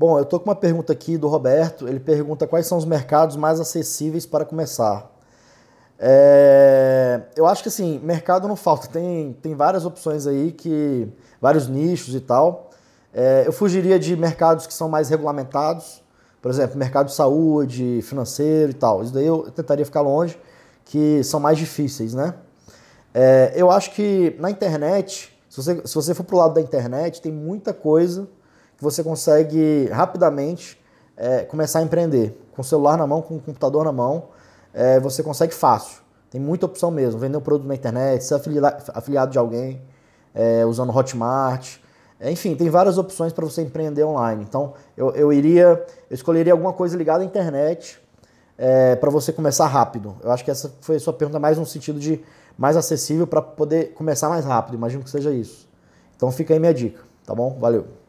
Bom, eu tô com uma pergunta aqui do Roberto. Ele pergunta quais são os mercados mais acessíveis para começar. É, eu acho que assim, mercado não falta. Tem, tem várias opções aí, que vários nichos e tal. É, eu fugiria de mercados que são mais regulamentados, por exemplo, mercado de saúde, financeiro e tal. Isso daí eu tentaria ficar longe, que são mais difíceis, né? É, eu acho que na internet, se você, se você for pro lado da internet, tem muita coisa que você consegue rapidamente é, começar a empreender. Com o celular na mão, com o computador na mão, é, você consegue fácil. Tem muita opção mesmo. Vender um produto na internet, ser afiliado de alguém, é, usando Hotmart. É, enfim, tem várias opções para você empreender online. Então, eu, eu iria, eu escolheria alguma coisa ligada à internet é, para você começar rápido. Eu acho que essa foi a sua pergunta mais no sentido de mais acessível para poder começar mais rápido. Imagino que seja isso. Então, fica aí minha dica, tá bom? Valeu.